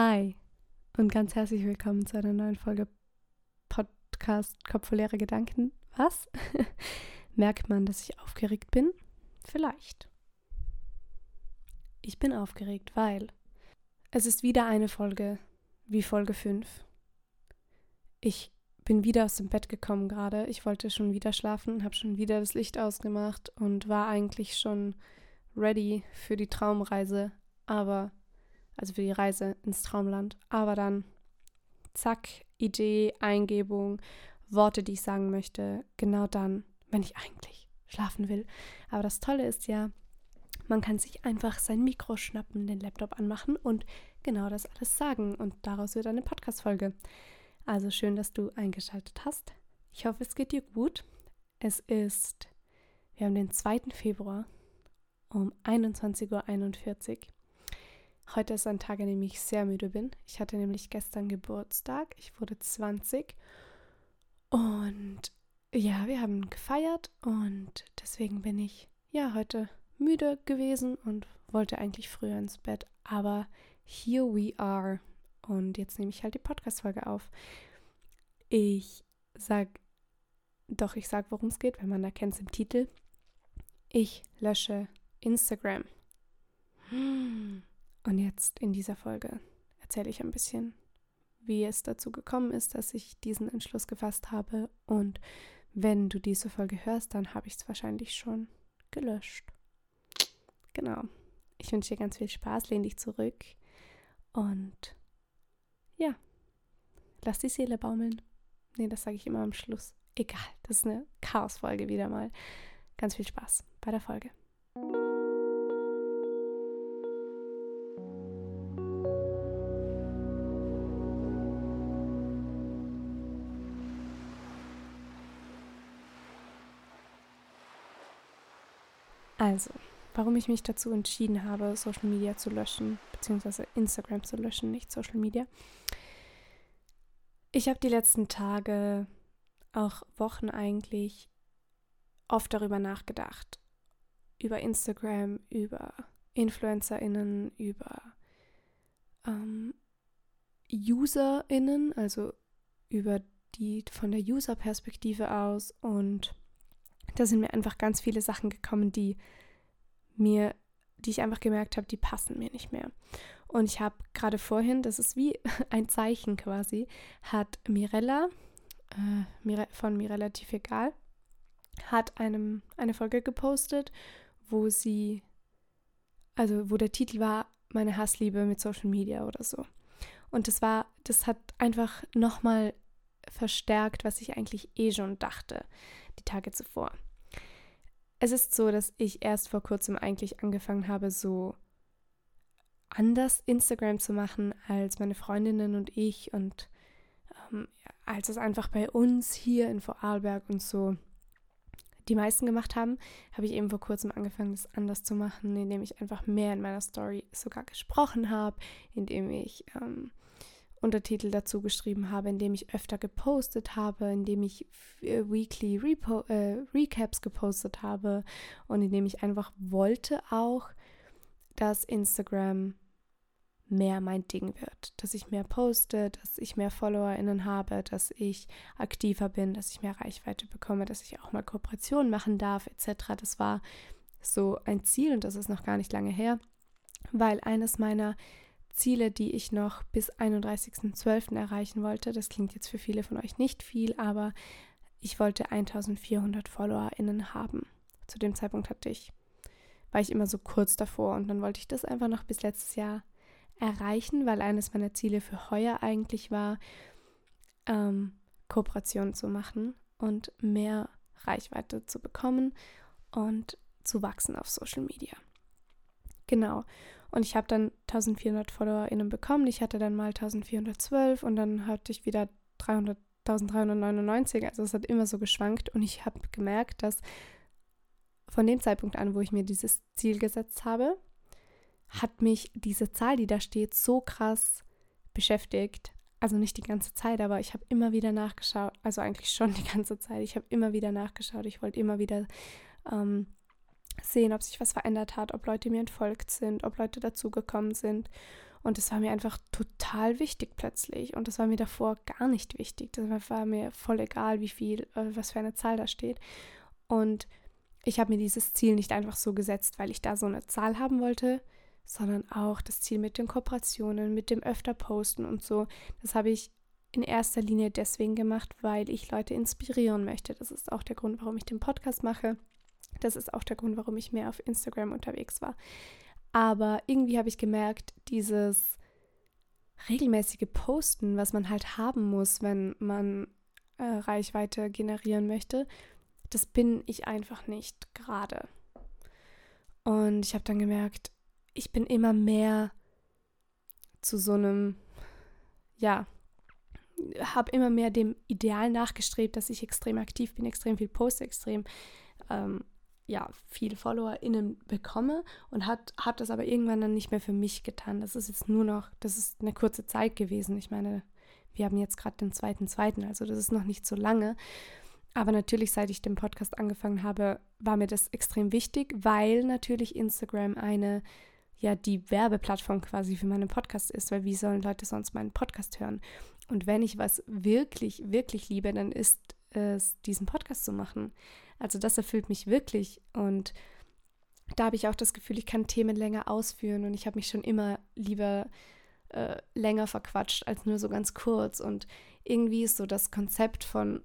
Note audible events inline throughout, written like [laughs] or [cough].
Hi und ganz herzlich willkommen zu einer neuen Folge Podcast Kopfvolle Gedanken. Was? [laughs] Merkt man, dass ich aufgeregt bin? Vielleicht. Ich bin aufgeregt, weil es ist wieder eine Folge wie Folge 5. Ich bin wieder aus dem Bett gekommen gerade. Ich wollte schon wieder schlafen, habe schon wieder das Licht ausgemacht und war eigentlich schon ready für die Traumreise, aber also für die Reise ins Traumland. Aber dann, zack, Idee, Eingebung, Worte, die ich sagen möchte, genau dann, wenn ich eigentlich schlafen will. Aber das Tolle ist ja, man kann sich einfach sein Mikro schnappen, den Laptop anmachen und genau das alles sagen. Und daraus wird eine Podcast-Folge. Also schön, dass du eingeschaltet hast. Ich hoffe, es geht dir gut. Es ist, wir haben den 2. Februar um 21.41 Uhr. Heute ist ein Tag, an dem ich sehr müde bin. Ich hatte nämlich gestern Geburtstag. Ich wurde 20. Und ja, wir haben gefeiert und deswegen bin ich ja heute müde gewesen und wollte eigentlich früher ins Bett. Aber here we are. Und jetzt nehme ich halt die Podcast-Folge auf. Ich sag, doch, ich sag, worum es geht, wenn man erkennt es im Titel. Ich lösche Instagram. Hm. Und jetzt in dieser Folge erzähle ich ein bisschen, wie es dazu gekommen ist, dass ich diesen Entschluss gefasst habe. Und wenn du diese Folge hörst, dann habe ich es wahrscheinlich schon gelöscht. Genau. Ich wünsche dir ganz viel Spaß, lehn dich zurück und ja, lass die Seele baumeln. Nee, das sage ich immer am Schluss. Egal, das ist eine Chaos-Folge wieder mal. Ganz viel Spaß bei der Folge. Also, warum ich mich dazu entschieden habe, Social Media zu löschen, beziehungsweise Instagram zu löschen, nicht Social Media. Ich habe die letzten Tage, auch Wochen eigentlich, oft darüber nachgedacht. Über Instagram, über InfluencerInnen, über ähm, UserInnen, also über die von der User-Perspektive aus und da sind mir einfach ganz viele Sachen gekommen, die mir, die ich einfach gemerkt habe, die passen mir nicht mehr. Und ich habe gerade vorhin, das ist wie [laughs] ein Zeichen quasi, hat Mirella äh, von mir relativ egal, hat einem eine Folge gepostet, wo sie, also wo der Titel war, meine Hassliebe mit Social Media oder so. Und das war, das hat einfach nochmal verstärkt, was ich eigentlich eh schon dachte, die Tage zuvor. Es ist so, dass ich erst vor kurzem eigentlich angefangen habe, so anders Instagram zu machen als meine Freundinnen und ich und ähm, als es einfach bei uns hier in Vorarlberg und so die meisten gemacht haben, habe ich eben vor kurzem angefangen, das anders zu machen, indem ich einfach mehr in meiner Story sogar gesprochen habe, indem ich ähm, Untertitel dazu geschrieben habe, indem ich öfter gepostet habe, indem ich äh, Weekly Repo äh, Recaps gepostet habe und indem ich einfach wollte auch, dass Instagram mehr mein Ding wird, dass ich mehr poste, dass ich mehr FollowerInnen habe, dass ich aktiver bin, dass ich mehr Reichweite bekomme, dass ich auch mal Kooperationen machen darf, etc. Das war so ein Ziel und das ist noch gar nicht lange her, weil eines meiner Ziele, die ich noch bis 31.12. erreichen wollte. Das klingt jetzt für viele von euch nicht viel, aber ich wollte 1400 FollowerInnen haben. Zu dem Zeitpunkt hatte ich, war ich immer so kurz davor und dann wollte ich das einfach noch bis letztes Jahr erreichen, weil eines meiner Ziele für heuer eigentlich war, ähm, Kooperationen zu machen und mehr Reichweite zu bekommen und zu wachsen auf Social Media. Genau. Und ich habe dann 1400 FollowerInnen bekommen. Ich hatte dann mal 1412 und dann hatte ich wieder 300, 1399. Also es hat immer so geschwankt und ich habe gemerkt, dass von dem Zeitpunkt an, wo ich mir dieses Ziel gesetzt habe, hat mich diese Zahl, die da steht, so krass beschäftigt. Also nicht die ganze Zeit, aber ich habe immer wieder nachgeschaut. Also eigentlich schon die ganze Zeit. Ich habe immer wieder nachgeschaut. Ich wollte immer wieder ähm, sehen, ob sich was verändert hat, ob Leute mir entfolgt sind, ob Leute dazugekommen sind. Und das war mir einfach total wichtig plötzlich. Und das war mir davor gar nicht wichtig. Das war mir voll egal, wie viel, äh, was für eine Zahl da steht. Und ich habe mir dieses Ziel nicht einfach so gesetzt, weil ich da so eine Zahl haben wollte, sondern auch das Ziel mit den Kooperationen, mit dem öfter Posten und so. Das habe ich in erster Linie deswegen gemacht, weil ich Leute inspirieren möchte. Das ist auch der Grund, warum ich den Podcast mache. Das ist auch der Grund, warum ich mehr auf Instagram unterwegs war. Aber irgendwie habe ich gemerkt, dieses regelmäßige Posten, was man halt haben muss, wenn man äh, Reichweite generieren möchte, das bin ich einfach nicht gerade. Und ich habe dann gemerkt, ich bin immer mehr zu so einem, ja, habe immer mehr dem Ideal nachgestrebt, dass ich extrem aktiv bin, extrem viel poste, extrem ähm, ja, viele FollowerInnen bekomme und hat, hat das aber irgendwann dann nicht mehr für mich getan. Das ist jetzt nur noch, das ist eine kurze Zeit gewesen. Ich meine, wir haben jetzt gerade den zweiten, zweiten, also das ist noch nicht so lange. Aber natürlich, seit ich den Podcast angefangen habe, war mir das extrem wichtig, weil natürlich Instagram eine, ja, die Werbeplattform quasi für meinen Podcast ist, weil wie sollen Leute sonst meinen Podcast hören? Und wenn ich was wirklich, wirklich liebe, dann ist es, diesen Podcast zu machen. Also das erfüllt mich wirklich und da habe ich auch das Gefühl, ich kann Themen länger ausführen und ich habe mich schon immer lieber äh, länger verquatscht als nur so ganz kurz und irgendwie ist so das Konzept von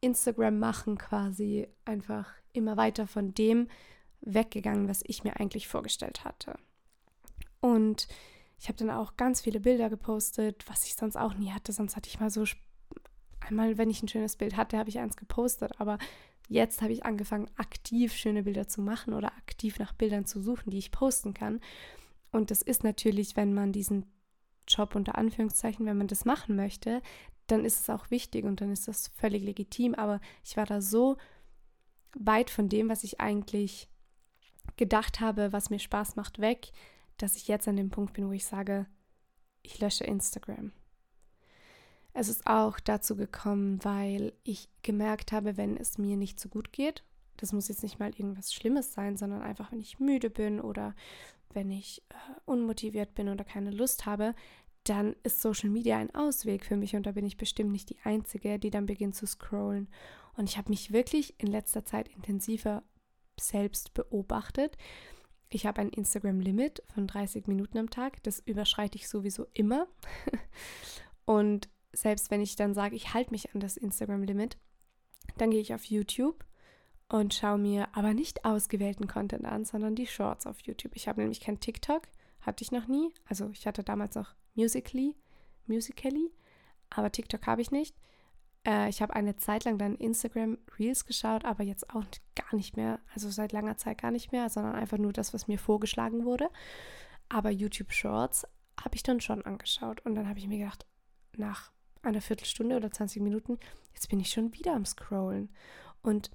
Instagram machen quasi einfach immer weiter von dem weggegangen, was ich mir eigentlich vorgestellt hatte. Und ich habe dann auch ganz viele Bilder gepostet, was ich sonst auch nie hatte. Sonst hatte ich mal so einmal, wenn ich ein schönes Bild hatte, habe ich eins gepostet, aber Jetzt habe ich angefangen, aktiv schöne Bilder zu machen oder aktiv nach Bildern zu suchen, die ich posten kann. Und das ist natürlich, wenn man diesen Job unter Anführungszeichen, wenn man das machen möchte, dann ist es auch wichtig und dann ist das völlig legitim. Aber ich war da so weit von dem, was ich eigentlich gedacht habe, was mir Spaß macht, weg, dass ich jetzt an dem Punkt bin, wo ich sage, ich lösche Instagram. Es ist auch dazu gekommen, weil ich gemerkt habe, wenn es mir nicht so gut geht, das muss jetzt nicht mal irgendwas Schlimmes sein, sondern einfach, wenn ich müde bin oder wenn ich äh, unmotiviert bin oder keine Lust habe, dann ist Social Media ein Ausweg für mich und da bin ich bestimmt nicht die Einzige, die dann beginnt zu scrollen. Und ich habe mich wirklich in letzter Zeit intensiver selbst beobachtet. Ich habe ein Instagram-Limit von 30 Minuten am Tag. Das überschreite ich sowieso immer. [laughs] und selbst wenn ich dann sage, ich halte mich an das Instagram-Limit, dann gehe ich auf YouTube und schaue mir aber nicht ausgewählten Content an, sondern die Shorts auf YouTube. Ich habe nämlich kein TikTok, hatte ich noch nie. Also ich hatte damals noch Musically, Musically, aber TikTok habe ich nicht. Äh, ich habe eine Zeit lang dann Instagram Reels geschaut, aber jetzt auch gar nicht mehr, also seit langer Zeit gar nicht mehr, sondern einfach nur das, was mir vorgeschlagen wurde. Aber YouTube Shorts habe ich dann schon angeschaut und dann habe ich mir gedacht, nach einer Viertelstunde oder 20 Minuten, jetzt bin ich schon wieder am Scrollen. Und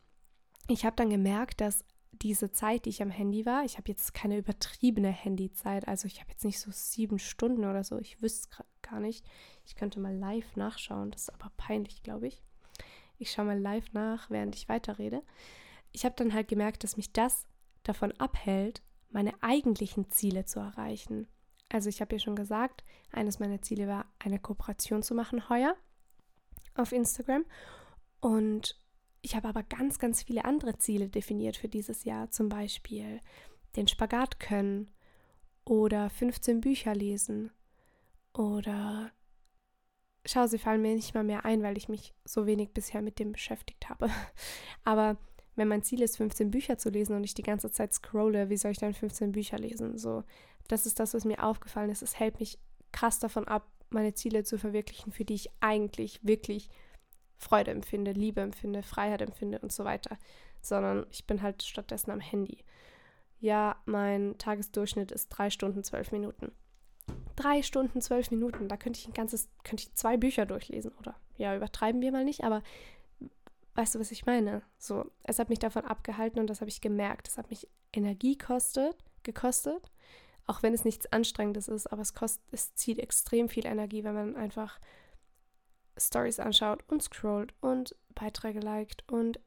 ich habe dann gemerkt, dass diese Zeit, die ich am Handy war, ich habe jetzt keine übertriebene Handyzeit, also ich habe jetzt nicht so sieben Stunden oder so, ich wüsste es gar nicht. Ich könnte mal live nachschauen, das ist aber peinlich, glaube ich. Ich schaue mal live nach, während ich weiterrede. Ich habe dann halt gemerkt, dass mich das davon abhält, meine eigentlichen Ziele zu erreichen. Also ich habe ja schon gesagt, eines meiner Ziele war, eine Kooperation zu machen heuer auf Instagram. Und ich habe aber ganz, ganz viele andere Ziele definiert für dieses Jahr. Zum Beispiel den Spagat können oder 15 Bücher lesen oder schau, sie fallen mir nicht mal mehr ein, weil ich mich so wenig bisher mit dem beschäftigt habe. [laughs] Aber wenn mein Ziel ist, 15 Bücher zu lesen und ich die ganze Zeit scrolle, wie soll ich dann 15 Bücher lesen? So, das ist das, was mir aufgefallen ist. Es hält mich krass davon ab, meine Ziele zu verwirklichen, für die ich eigentlich wirklich Freude empfinde, Liebe empfinde, Freiheit empfinde und so weiter. Sondern ich bin halt stattdessen am Handy. Ja, mein Tagesdurchschnitt ist drei Stunden, zwölf Minuten. Drei Stunden, zwölf Minuten, da könnte ich ein ganzes, könnte ich zwei Bücher durchlesen, oder? Ja, übertreiben wir mal nicht, aber weißt du, was ich meine? So, es hat mich davon abgehalten und das habe ich gemerkt. Es hat mich Energie kostet, gekostet auch wenn es nichts Anstrengendes ist, aber es kostet, es zieht extrem viel Energie, wenn man einfach Stories anschaut und scrollt und Beiträge liked und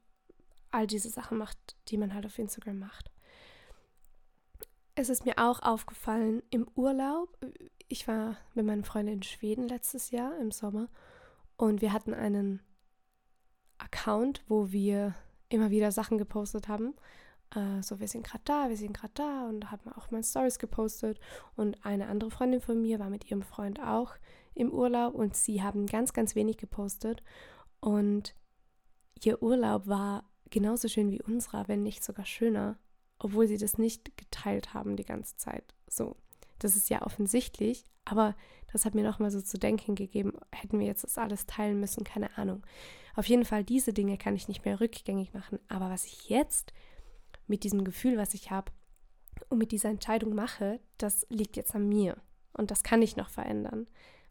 all diese Sachen macht, die man halt auf Instagram macht. Es ist mir auch aufgefallen im Urlaub, ich war mit meinen Freunden in Schweden letztes Jahr im Sommer und wir hatten einen Account, wo wir immer wieder Sachen gepostet haben. Äh, so, wir sind gerade da, wir sind gerade da und man auch mal Stories gepostet. Und eine andere Freundin von mir war mit ihrem Freund auch im Urlaub und sie haben ganz, ganz wenig gepostet. Und ihr Urlaub war genauso schön wie unserer, wenn nicht sogar schöner, obwohl sie das nicht geteilt haben die ganze Zeit. So, das ist ja offensichtlich, aber das hat mir nochmal so zu denken gegeben, hätten wir jetzt das alles teilen müssen, keine Ahnung. Auf jeden Fall, diese Dinge kann ich nicht mehr rückgängig machen. Aber was ich jetzt mit diesem Gefühl, was ich habe und mit dieser Entscheidung mache, das liegt jetzt an mir. Und das kann ich noch verändern,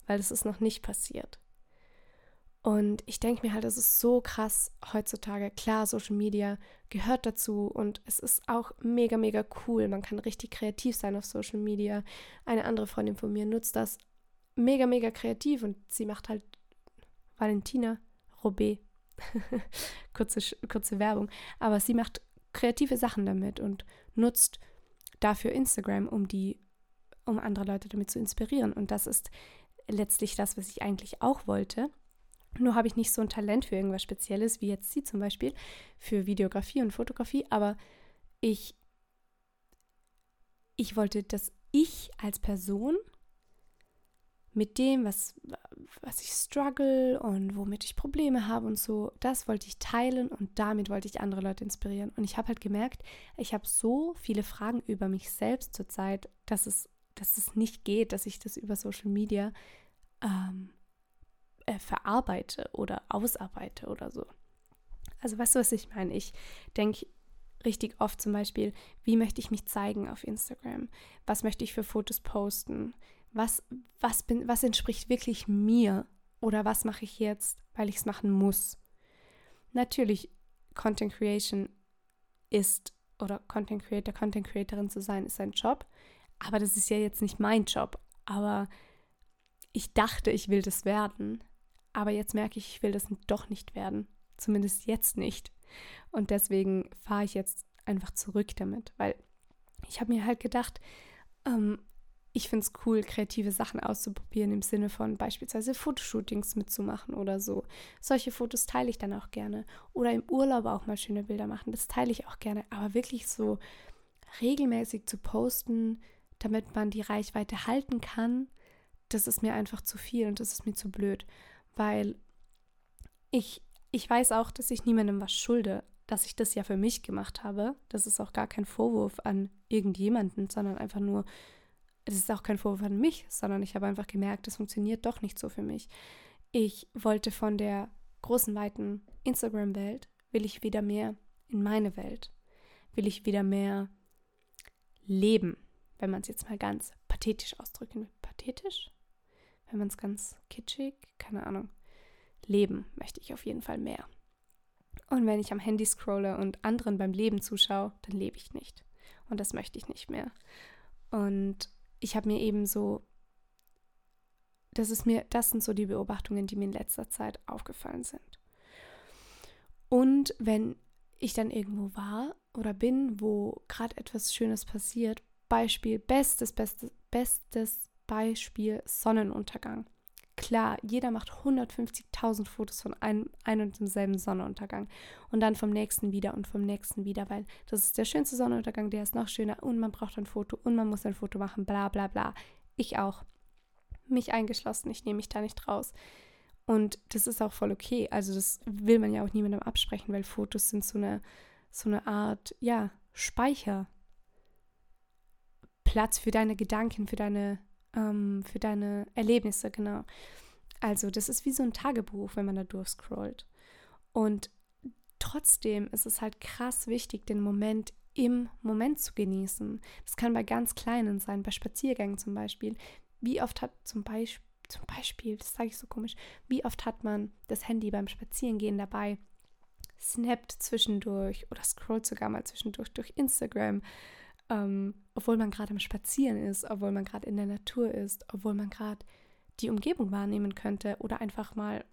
weil das ist noch nicht passiert. Und ich denke mir halt, es ist so krass heutzutage. Klar, Social Media gehört dazu und es ist auch mega, mega cool. Man kann richtig kreativ sein auf Social Media. Eine andere Freundin von mir nutzt das mega, mega kreativ und sie macht halt Valentina Robé. [laughs] kurze, kurze Werbung. Aber sie macht kreative Sachen damit und nutzt dafür Instagram, um die, um andere Leute damit zu inspirieren. Und das ist letztlich das, was ich eigentlich auch wollte. Nur habe ich nicht so ein Talent für irgendwas Spezielles, wie jetzt sie zum Beispiel, für Videografie und Fotografie, aber ich, ich wollte, dass ich als Person mit dem, was, was ich struggle und womit ich Probleme habe und so, das wollte ich teilen und damit wollte ich andere Leute inspirieren. Und ich habe halt gemerkt, ich habe so viele Fragen über mich selbst zurzeit, dass es, dass es nicht geht, dass ich das über Social Media ähm, äh, verarbeite oder ausarbeite oder so. Also weißt du, was ich meine? Ich denke richtig oft zum Beispiel, wie möchte ich mich zeigen auf Instagram? Was möchte ich für Fotos posten? Was, was, bin, was entspricht wirklich mir oder was mache ich jetzt, weil ich es machen muss. Natürlich, Content Creation ist oder Content Creator, Content Creatorin zu sein, ist ein Job, aber das ist ja jetzt nicht mein Job. Aber ich dachte, ich will das werden, aber jetzt merke ich, ich will das doch nicht werden. Zumindest jetzt nicht. Und deswegen fahre ich jetzt einfach zurück damit, weil ich habe mir halt gedacht, ähm, ich finde es cool, kreative Sachen auszuprobieren im Sinne von beispielsweise Fotoshootings mitzumachen oder so. Solche Fotos teile ich dann auch gerne. Oder im Urlaub auch mal schöne Bilder machen, das teile ich auch gerne. Aber wirklich so regelmäßig zu posten, damit man die Reichweite halten kann, das ist mir einfach zu viel und das ist mir zu blöd. Weil ich, ich weiß auch, dass ich niemandem was schulde, dass ich das ja für mich gemacht habe. Das ist auch gar kein Vorwurf an irgendjemanden, sondern einfach nur es ist auch kein Vorwurf an mich, sondern ich habe einfach gemerkt, es funktioniert doch nicht so für mich. Ich wollte von der großen, weiten Instagram-Welt, will ich wieder mehr in meine Welt, will ich wieder mehr leben, wenn man es jetzt mal ganz pathetisch ausdrücken will. Pathetisch? Wenn man es ganz kitschig, keine Ahnung. Leben möchte ich auf jeden Fall mehr. Und wenn ich am Handy scrolle und anderen beim Leben zuschaue, dann lebe ich nicht. Und das möchte ich nicht mehr. Und ich habe mir eben so, das ist mir, das sind so die Beobachtungen, die mir in letzter Zeit aufgefallen sind. Und wenn ich dann irgendwo war oder bin, wo gerade etwas Schönes passiert, Beispiel, bestes, bestes, bestes Beispiel Sonnenuntergang. Klar, jeder macht 150.000 Fotos von einem, einem und demselben Sonnenuntergang und dann vom nächsten wieder und vom nächsten wieder, weil das ist der schönste Sonnenuntergang, der ist noch schöner und man braucht ein Foto und man muss ein Foto machen, bla bla bla. Ich auch. Mich eingeschlossen, ich nehme mich da nicht raus. Und das ist auch voll okay. Also das will man ja auch niemandem absprechen, weil Fotos sind so eine, so eine Art, ja, Speicher. Platz für deine Gedanken, für deine ähm, für deine Erlebnisse, genau. Also das ist wie so ein Tagebuch, wenn man da durchscrollt. Und trotzdem ist es halt krass wichtig, den Moment im Moment zu genießen. Das kann bei ganz Kleinen sein, bei Spaziergängen zum Beispiel. Wie oft hat zum Beispiel, zum Beispiel, das sage ich so komisch, wie oft hat man das Handy beim Spazierengehen dabei, snappt zwischendurch oder scrollt sogar mal zwischendurch durch Instagram ähm, obwohl man gerade am Spazieren ist, obwohl man gerade in der Natur ist, obwohl man gerade die Umgebung wahrnehmen könnte oder einfach mal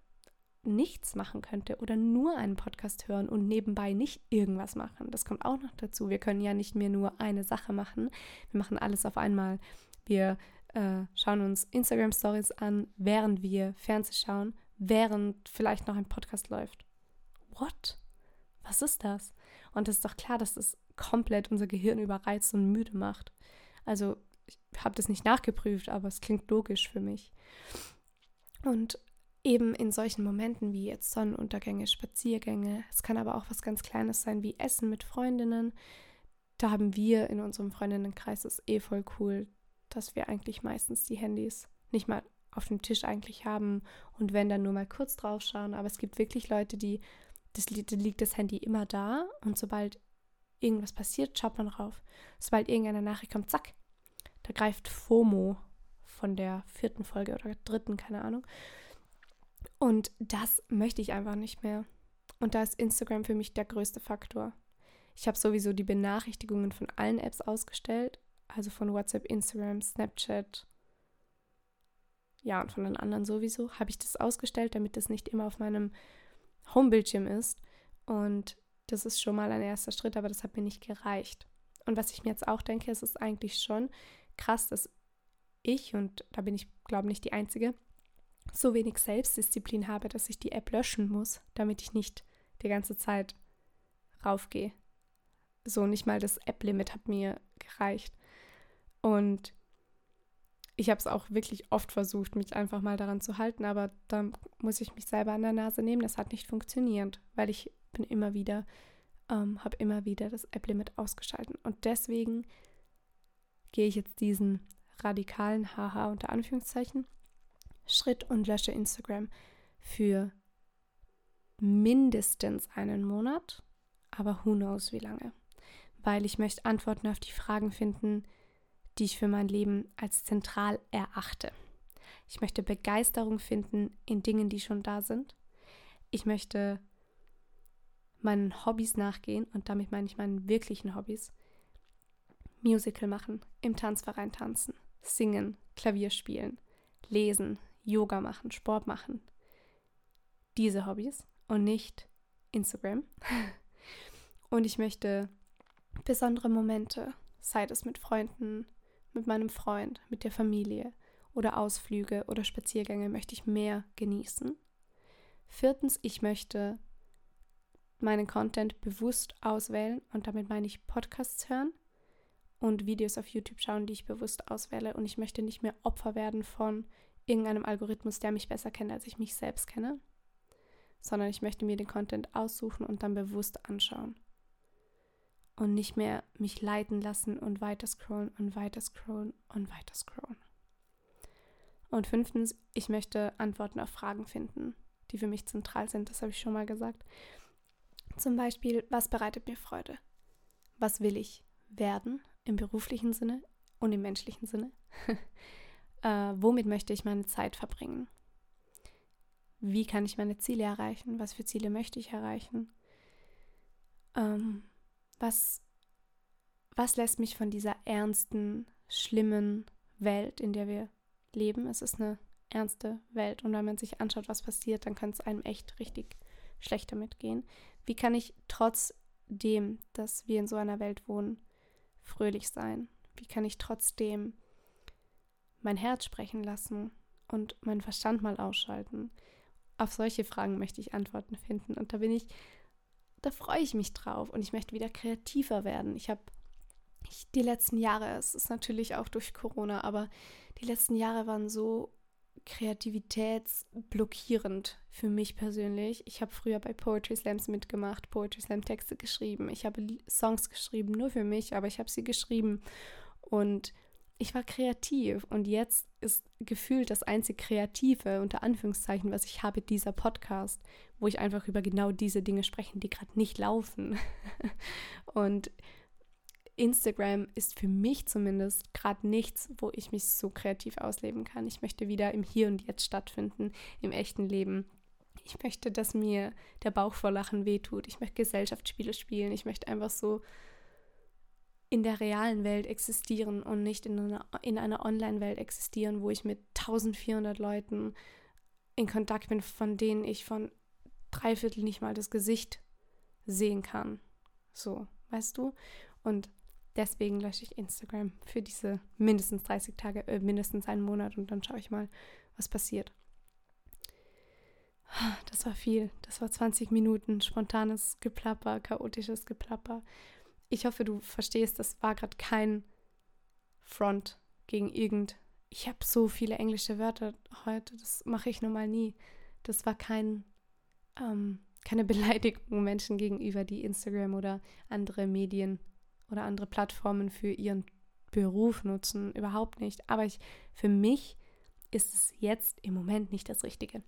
nichts machen könnte oder nur einen Podcast hören und nebenbei nicht irgendwas machen. Das kommt auch noch dazu. Wir können ja nicht mehr nur eine Sache machen. Wir machen alles auf einmal. Wir äh, schauen uns Instagram Stories an, während wir Fernseh schauen, während vielleicht noch ein Podcast läuft. What? Was ist das? Und es ist doch klar, dass das komplett unser Gehirn überreizt und müde macht. Also ich habe das nicht nachgeprüft, aber es klingt logisch für mich. Und eben in solchen Momenten wie jetzt Sonnenuntergänge, Spaziergänge, es kann aber auch was ganz Kleines sein wie Essen mit Freundinnen. Da haben wir in unserem Freundinnenkreis es eh voll cool, dass wir eigentlich meistens die Handys nicht mal auf dem Tisch eigentlich haben und wenn dann nur mal kurz drauf schauen. Aber es gibt wirklich Leute, die, das, da liegt das Handy immer da und sobald irgendwas passiert, schaut man drauf. Sobald irgendeine Nachricht kommt, zack, da greift FOMO von der vierten Folge oder dritten, keine Ahnung. Und das möchte ich einfach nicht mehr. Und da ist Instagram für mich der größte Faktor. Ich habe sowieso die Benachrichtigungen von allen Apps ausgestellt, also von WhatsApp, Instagram, Snapchat. Ja, und von den anderen sowieso habe ich das ausgestellt, damit das nicht immer auf meinem Homebildschirm ist. Und das ist schon mal ein erster Schritt, aber das hat mir nicht gereicht. Und was ich mir jetzt auch denke, es ist eigentlich schon krass, dass ich, und da bin ich, glaube ich, nicht die Einzige, so wenig Selbstdisziplin habe, dass ich die App löschen muss, damit ich nicht die ganze Zeit raufgehe. So nicht mal das App-Limit hat mir gereicht. Und ich habe es auch wirklich oft versucht, mich einfach mal daran zu halten, aber da muss ich mich selber an der Nase nehmen. Das hat nicht funktioniert, weil ich bin immer wieder, ähm, habe immer wieder das App-Limit ausgeschaltet. Und deswegen gehe ich jetzt diesen radikalen Haha unter Anführungszeichen Schritt und lösche Instagram für mindestens einen Monat, aber who knows wie lange. Weil ich möchte Antworten auf die Fragen finden, die ich für mein Leben als zentral erachte. Ich möchte Begeisterung finden in Dingen, die schon da sind. Ich möchte meinen Hobbys nachgehen und damit meine ich meinen wirklichen Hobbys. Musical machen, im Tanzverein tanzen, singen, Klavier spielen, lesen, Yoga machen, Sport machen. Diese Hobbys und nicht Instagram. [laughs] Und ich möchte besondere Momente, sei es mit Freunden, mit meinem Freund, mit der Familie oder Ausflüge oder Spaziergänge, möchte ich mehr genießen. Viertens, ich möchte meinen Content bewusst auswählen und damit meine ich Podcasts hören und Videos auf YouTube schauen, die ich bewusst auswähle und ich möchte nicht mehr Opfer werden von irgendeinem Algorithmus, der mich besser kennt, als ich mich selbst kenne, sondern ich möchte mir den Content aussuchen und dann bewusst anschauen und nicht mehr mich leiten lassen und weiter scrollen und weiter scrollen und weiter scrollen. Und fünftens, ich möchte Antworten auf Fragen finden, die für mich zentral sind, das habe ich schon mal gesagt. Zum Beispiel, was bereitet mir Freude? Was will ich werden im beruflichen Sinne und im menschlichen Sinne? [laughs] äh, womit möchte ich meine Zeit verbringen? Wie kann ich meine Ziele erreichen? Was für Ziele möchte ich erreichen? Ähm, was, was lässt mich von dieser ernsten, schlimmen Welt, in der wir leben? Es ist eine ernste Welt und wenn man sich anschaut, was passiert, dann kann es einem echt richtig schlecht damit gehen. Wie kann ich trotzdem, dass wir in so einer Welt wohnen, fröhlich sein? Wie kann ich trotzdem mein Herz sprechen lassen und meinen Verstand mal ausschalten? Auf solche Fragen möchte ich Antworten finden. Und da bin ich, da freue ich mich drauf und ich möchte wieder kreativer werden. Ich habe die letzten Jahre, es ist natürlich auch durch Corona, aber die letzten Jahre waren so kreativitätsblockierend für mich persönlich. Ich habe früher bei Poetry Slams mitgemacht, Poetry Slam Texte geschrieben. Ich habe Songs geschrieben, nur für mich, aber ich habe sie geschrieben und ich war kreativ und jetzt ist gefühlt das einzig Kreative, unter Anführungszeichen, was ich habe, dieser Podcast, wo ich einfach über genau diese Dinge spreche, die gerade nicht laufen. [laughs] und Instagram ist für mich zumindest gerade nichts, wo ich mich so kreativ ausleben kann. Ich möchte wieder im Hier und Jetzt stattfinden, im echten Leben. Ich möchte, dass mir der Bauch vor Lachen wehtut. Ich möchte Gesellschaftsspiele spielen. Ich möchte einfach so in der realen Welt existieren und nicht in einer, in einer Online-Welt existieren, wo ich mit 1400 Leuten in Kontakt bin, von denen ich von drei Viertel nicht mal das Gesicht sehen kann. So, weißt du? Und Deswegen lösche ich Instagram für diese mindestens 30 Tage, äh, mindestens einen Monat und dann schaue ich mal, was passiert. Das war viel. Das war 20 Minuten spontanes Geplapper, chaotisches Geplapper. Ich hoffe, du verstehst, das war gerade kein Front gegen irgend. Ich habe so viele englische Wörter heute, das mache ich nun mal nie. Das war kein, ähm, keine [laughs] Beleidigung Menschen gegenüber, die Instagram oder andere Medien oder andere Plattformen für ihren Beruf nutzen. Überhaupt nicht. Aber ich, für mich ist es jetzt im Moment nicht das Richtige.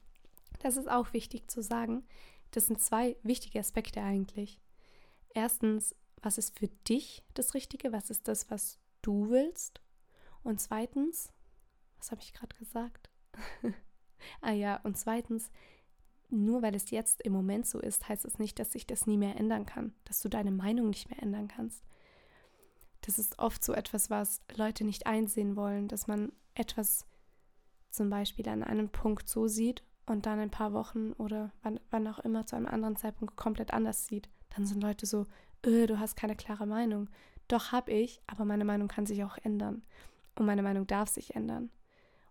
Das ist auch wichtig zu sagen. Das sind zwei wichtige Aspekte eigentlich. Erstens, was ist für dich das Richtige? Was ist das, was du willst? Und zweitens, was habe ich gerade gesagt? [laughs] ah ja, und zweitens, nur weil es jetzt im Moment so ist, heißt es nicht, dass sich das nie mehr ändern kann, dass du deine Meinung nicht mehr ändern kannst. Das ist oft so etwas, was Leute nicht einsehen wollen, dass man etwas zum Beispiel an einem Punkt so sieht und dann ein paar Wochen oder wann, wann auch immer zu einem anderen Zeitpunkt komplett anders sieht. Dann sind Leute so, öh, du hast keine klare Meinung. Doch habe ich, aber meine Meinung kann sich auch ändern. Und meine Meinung darf sich ändern.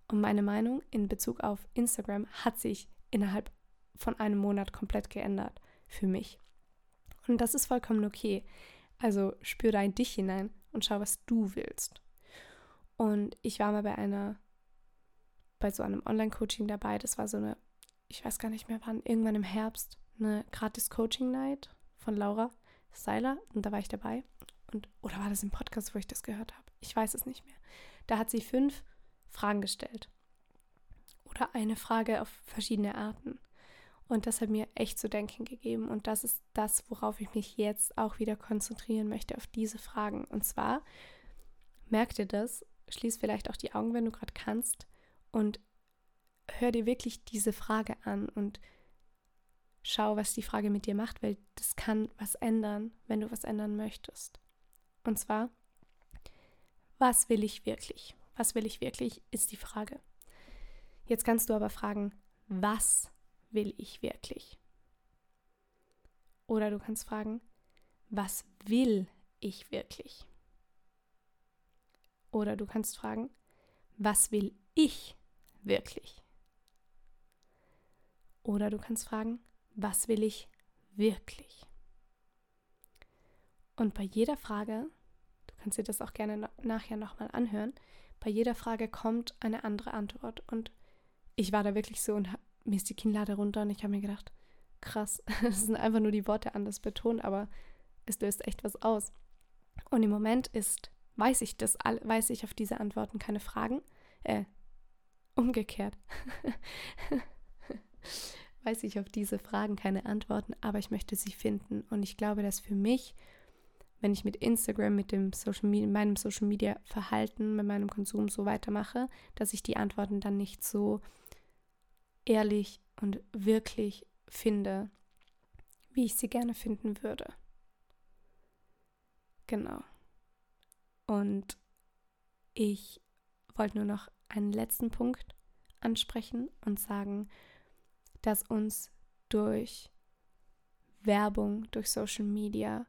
Und meine Meinung in Bezug auf Instagram hat sich innerhalb von einem Monat komplett geändert für mich. Und das ist vollkommen okay. Also spür da in dich hinein und schau, was du willst. Und ich war mal bei einer bei so einem Online-Coaching dabei. Das war so eine, ich weiß gar nicht mehr wann, irgendwann im Herbst, eine gratis Coaching-Night von Laura Seiler. Und da war ich dabei. Und, oder war das im Podcast, wo ich das gehört habe? Ich weiß es nicht mehr. Da hat sie fünf Fragen gestellt. Oder eine Frage auf verschiedene Arten. Und das hat mir echt zu denken gegeben. Und das ist das, worauf ich mich jetzt auch wieder konzentrieren möchte, auf diese Fragen. Und zwar, merk dir das, schließ vielleicht auch die Augen, wenn du gerade kannst, und hör dir wirklich diese Frage an und schau, was die Frage mit dir macht, weil das kann was ändern, wenn du was ändern möchtest. Und zwar, was will ich wirklich? Was will ich wirklich, ist die Frage. Jetzt kannst du aber fragen, was will ich wirklich? Oder du kannst fragen, was will ich wirklich? Oder du kannst fragen, was will ich wirklich? Oder du kannst fragen, was will ich wirklich? Und bei jeder Frage, du kannst dir das auch gerne nachher nochmal anhören, bei jeder Frage kommt eine andere Antwort. Und ich war da wirklich so und mir ist die Kinnlade runter und ich habe mir gedacht, krass, [laughs] das sind einfach nur die Worte anders betont, aber es löst echt was aus. Und im Moment ist, weiß ich das, weiß ich auf diese Antworten keine Fragen, äh, Umgekehrt. [laughs] Weiß ich auf diese Fragen keine Antworten, aber ich möchte sie finden. Und ich glaube, dass für mich, wenn ich mit Instagram, mit dem Social Media, meinem Social Media Verhalten, mit meinem Konsum so weitermache, dass ich die Antworten dann nicht so ehrlich und wirklich finde, wie ich sie gerne finden würde. Genau. Und ich wollte nur noch einen letzten Punkt ansprechen und sagen, dass uns durch Werbung, durch Social Media,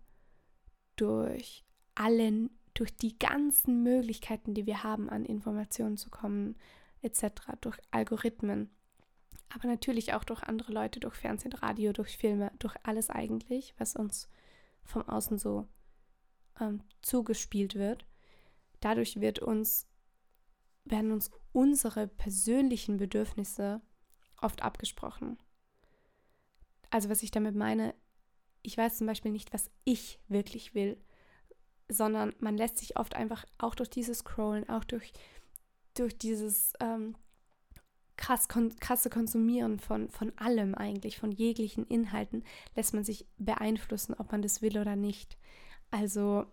durch allen, durch die ganzen Möglichkeiten, die wir haben, an Informationen zu kommen, etc., durch Algorithmen, aber natürlich auch durch andere Leute, durch Fernsehen, Radio, durch Filme, durch alles eigentlich, was uns vom Außen so ähm, zugespielt wird. Dadurch wird uns werden uns unsere persönlichen Bedürfnisse oft abgesprochen. Also was ich damit meine, ich weiß zum Beispiel nicht, was ich wirklich will, sondern man lässt sich oft einfach auch durch dieses Scrollen, auch durch, durch dieses ähm, krass kon krasse Konsumieren von, von allem eigentlich, von jeglichen Inhalten, lässt man sich beeinflussen, ob man das will oder nicht. Also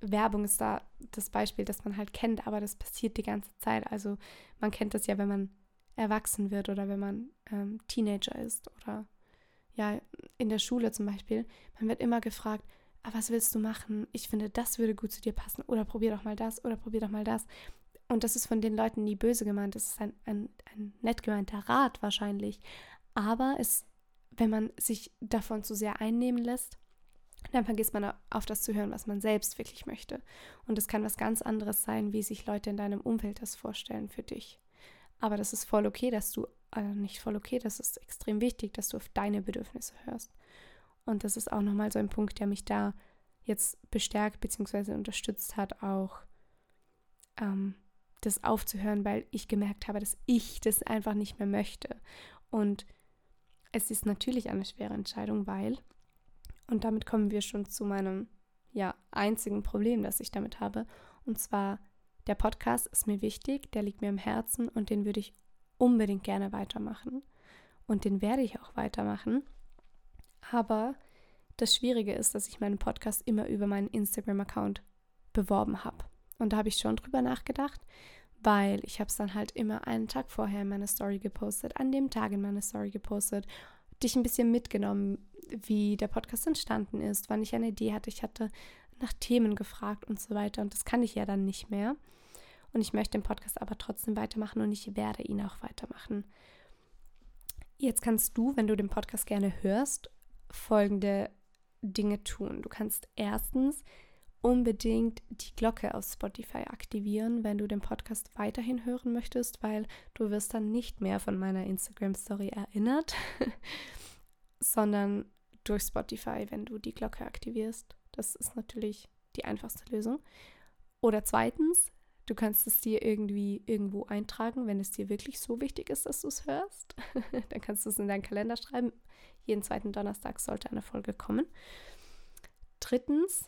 Werbung ist da das Beispiel, das man halt kennt, aber das passiert die ganze Zeit. Also man kennt das ja, wenn man erwachsen wird oder wenn man ähm, Teenager ist oder ja, in der Schule zum Beispiel. Man wird immer gefragt, ah, was willst du machen? Ich finde, das würde gut zu dir passen. Oder probier doch mal das oder probier doch mal das. Und das ist von den Leuten nie böse gemeint. Das ist ein, ein, ein nett gemeinter Rat wahrscheinlich. Aber es, wenn man sich davon zu sehr einnehmen lässt, dann vergisst man auf das zu hören, was man selbst wirklich möchte. Und es kann was ganz anderes sein, wie sich Leute in deinem Umfeld das vorstellen für dich. Aber das ist voll okay, dass du, also nicht voll okay, das ist extrem wichtig, dass du auf deine Bedürfnisse hörst. Und das ist auch nochmal so ein Punkt, der mich da jetzt bestärkt bzw. unterstützt hat, auch ähm, das aufzuhören, weil ich gemerkt habe, dass ich das einfach nicht mehr möchte. Und es ist natürlich eine schwere Entscheidung, weil und damit kommen wir schon zu meinem ja, einzigen Problem, das ich damit habe. Und zwar, der Podcast ist mir wichtig, der liegt mir am Herzen und den würde ich unbedingt gerne weitermachen. Und den werde ich auch weitermachen. Aber das Schwierige ist, dass ich meinen Podcast immer über meinen Instagram-Account beworben habe. Und da habe ich schon drüber nachgedacht, weil ich habe es dann halt immer einen Tag vorher in meine Story gepostet, an dem Tag in meine Story gepostet, dich ein bisschen mitgenommen, wie der Podcast entstanden ist, wann ich eine Idee hatte. Ich hatte nach Themen gefragt und so weiter. Und das kann ich ja dann nicht mehr. Und ich möchte den Podcast aber trotzdem weitermachen und ich werde ihn auch weitermachen. Jetzt kannst du, wenn du den Podcast gerne hörst, folgende Dinge tun. Du kannst erstens unbedingt die Glocke auf Spotify aktivieren, wenn du den Podcast weiterhin hören möchtest, weil du wirst dann nicht mehr von meiner Instagram Story erinnert, [laughs] sondern durch Spotify, wenn du die Glocke aktivierst. Das ist natürlich die einfachste Lösung. Oder zweitens, du kannst es dir irgendwie irgendwo eintragen, wenn es dir wirklich so wichtig ist, dass du es hörst. [laughs] Dann kannst du es in deinen Kalender schreiben. Jeden zweiten Donnerstag sollte eine Folge kommen. Drittens,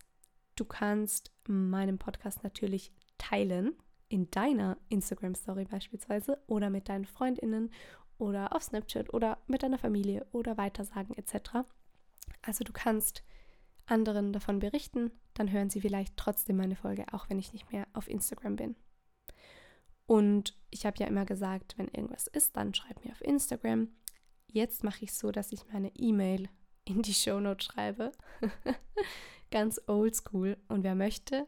du kannst meinen Podcast natürlich teilen in deiner Instagram Story beispielsweise oder mit deinen Freundinnen oder auf Snapchat oder mit deiner Familie oder weitersagen etc. Also du kannst anderen davon berichten, dann hören sie vielleicht trotzdem meine Folge, auch wenn ich nicht mehr auf Instagram bin. Und ich habe ja immer gesagt, wenn irgendwas ist, dann schreib mir auf Instagram. Jetzt mache ich so, dass ich meine E-Mail in die Shownote schreibe. [laughs] Ganz oldschool. Und wer möchte,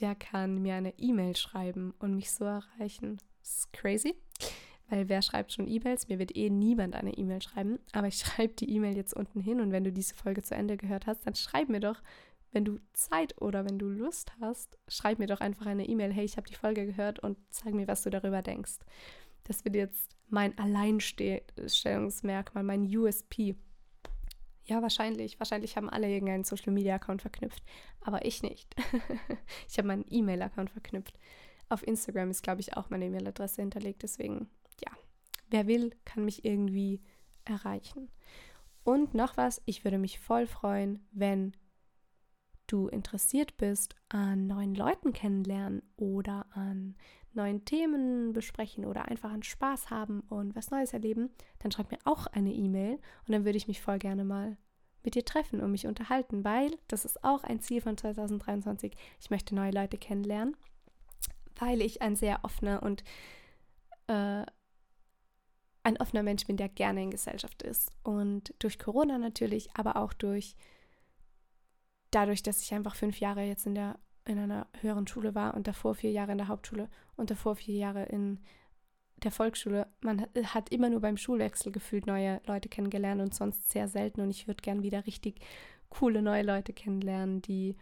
der kann mir eine E-Mail schreiben und mich so erreichen. Das ist crazy. Weil wer schreibt schon E-Mails? Mir wird eh niemand eine E-Mail schreiben. Aber ich [laughs] schreibe die E-Mail jetzt unten hin und wenn du diese Folge zu Ende gehört hast, dann schreib mir doch, wenn du Zeit oder wenn du Lust hast, schreib mir doch einfach eine E-Mail. Hey, ich habe die Folge gehört und sag mir, was du darüber denkst. Das wird jetzt mein Alleinstellungsmerkmal, mein USP. Ja, wahrscheinlich. Wahrscheinlich haben alle irgendeinen Social Media Account verknüpft. Aber ich nicht. [laughs] ich habe meinen E-Mail-Account verknüpft. Auf Instagram ist, glaube ich, auch meine E-Mail-Adresse hinterlegt. Deswegen ja, wer will, kann mich irgendwie erreichen. Und noch was, ich würde mich voll freuen, wenn du interessiert bist an neuen Leuten kennenlernen oder an neuen Themen besprechen oder einfach an Spaß haben und was Neues erleben, dann schreib mir auch eine E-Mail und dann würde ich mich voll gerne mal mit dir treffen und mich unterhalten, weil das ist auch ein Ziel von 2023. Ich möchte neue Leute kennenlernen, weil ich ein sehr offener und äh, ein offener Mensch bin, der gerne in Gesellschaft ist. Und durch Corona natürlich, aber auch durch dadurch, dass ich einfach fünf Jahre jetzt in der in einer höheren Schule war und davor vier Jahre in der Hauptschule und davor vier Jahre in der Volksschule. Man hat immer nur beim Schulwechsel gefühlt neue Leute kennengelernt und sonst sehr selten. Und ich würde gern wieder richtig coole neue Leute kennenlernen, die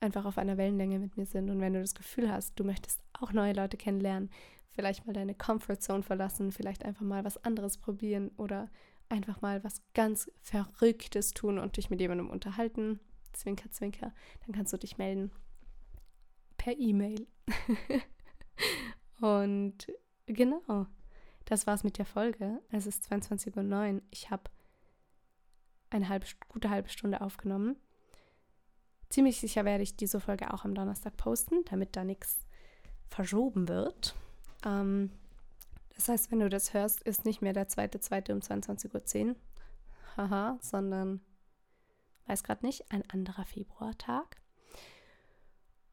einfach auf einer Wellenlänge mit mir sind. Und wenn du das Gefühl hast, du möchtest auch neue Leute kennenlernen, vielleicht mal deine Comfortzone verlassen, vielleicht einfach mal was anderes probieren oder einfach mal was ganz Verrücktes tun und dich mit jemandem unterhalten. Zwinker, zwinker. Dann kannst du dich melden per E-Mail. [laughs] und genau, das war's mit der Folge. Es ist 22.09 Uhr. Ich habe eine halbe, gute halbe Stunde aufgenommen. Ziemlich sicher werde ich diese Folge auch am Donnerstag posten, damit da nichts verschoben wird. Ähm, das heißt, wenn du das hörst, ist nicht mehr der zweite, zweite um 22.10 Uhr. Haha, sondern, weiß gerade nicht, ein anderer Februartag.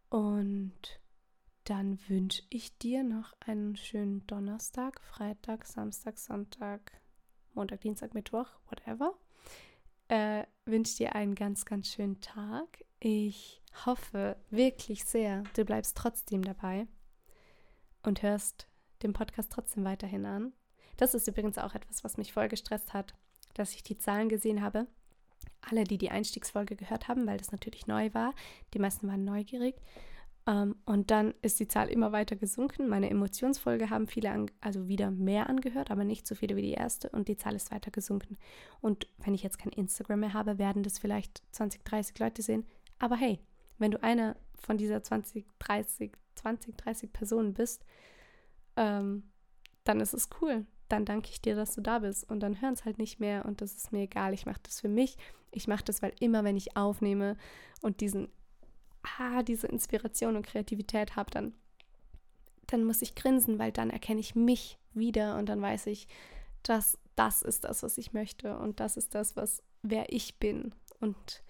Und dann wünsche ich dir noch einen schönen Donnerstag, Freitag, Samstag, Sonntag, Montag, Dienstag, Mittwoch, whatever. Äh, wünsche dir einen ganz, ganz schönen Tag. Ich hoffe wirklich sehr, du bleibst trotzdem dabei und hörst den Podcast trotzdem weiterhin an. Das ist übrigens auch etwas, was mich voll gestresst hat, dass ich die Zahlen gesehen habe. Alle, die die Einstiegsfolge gehört haben, weil das natürlich neu war. Die meisten waren neugierig. Um, ähm, und dann ist die Zahl immer weiter gesunken. Meine Emotionsfolge haben viele, also wieder mehr angehört, aber nicht so viele wie die erste. Und die Zahl ist weiter gesunken. Und wenn ich jetzt kein Instagram mehr habe, werden das vielleicht 20, 30 Leute sehen. Aber hey, wenn du einer von dieser 20, 30, 20, 30 Personen bist, ähm, dann ist es cool. Dann danke ich dir, dass du da bist. Und dann hören es halt nicht mehr und das ist mir egal. Ich mache das für mich. Ich mache das, weil immer, wenn ich aufnehme und diesen, ah, diese Inspiration und Kreativität habe, dann, dann muss ich grinsen, weil dann erkenne ich mich wieder und dann weiß ich, dass das ist das, was ich möchte und das ist das, was wer ich bin. Und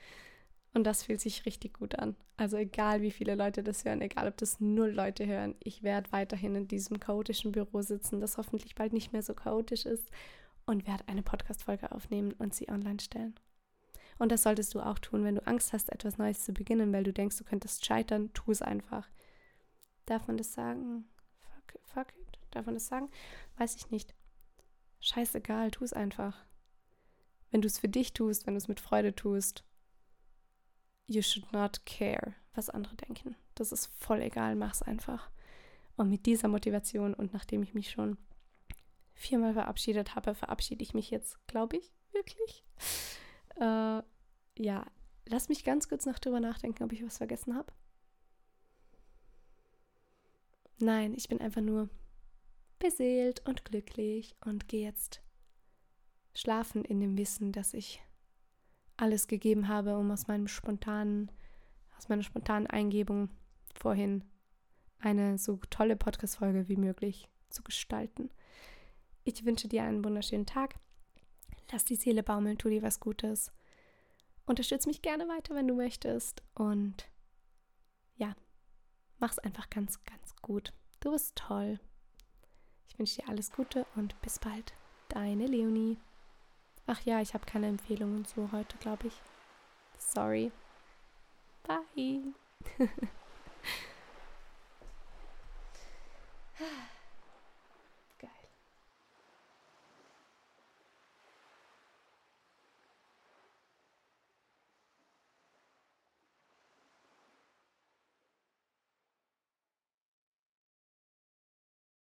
und das fühlt sich richtig gut an. Also egal, wie viele Leute das hören, egal, ob das null Leute hören, ich werde weiterhin in diesem chaotischen Büro sitzen, das hoffentlich bald nicht mehr so chaotisch ist und werde eine Podcast-Folge aufnehmen und sie online stellen. Und das solltest du auch tun, wenn du Angst hast, etwas Neues zu beginnen, weil du denkst, du könntest scheitern, tu es einfach. Darf man das sagen? Fuck, fuck it. Darf man das sagen? Weiß ich nicht. Scheißegal, tu es einfach. Wenn du es für dich tust, wenn du es mit Freude tust, you should not care, was andere denken. Das ist voll egal, mach's einfach. Und mit dieser Motivation und nachdem ich mich schon viermal verabschiedet habe, verabschiede ich mich jetzt, glaube ich, wirklich. Äh, ja, lass mich ganz kurz noch drüber nachdenken, ob ich was vergessen habe. Nein, ich bin einfach nur beseelt und glücklich und gehe jetzt schlafen in dem Wissen, dass ich alles gegeben habe, um aus meinem spontanen, aus meiner spontanen Eingebung vorhin eine so tolle Podcast-Folge wie möglich zu gestalten. Ich wünsche dir einen wunderschönen Tag. Lass die Seele baumeln, tu dir was Gutes. Unterstütze mich gerne weiter, wenn du möchtest. Und ja, mach's einfach ganz, ganz gut. Du bist toll. Ich wünsche dir alles Gute und bis bald. Deine Leonie. Ach ja, ich habe keine Empfehlungen so heute, glaube ich. Sorry. Bye. [laughs]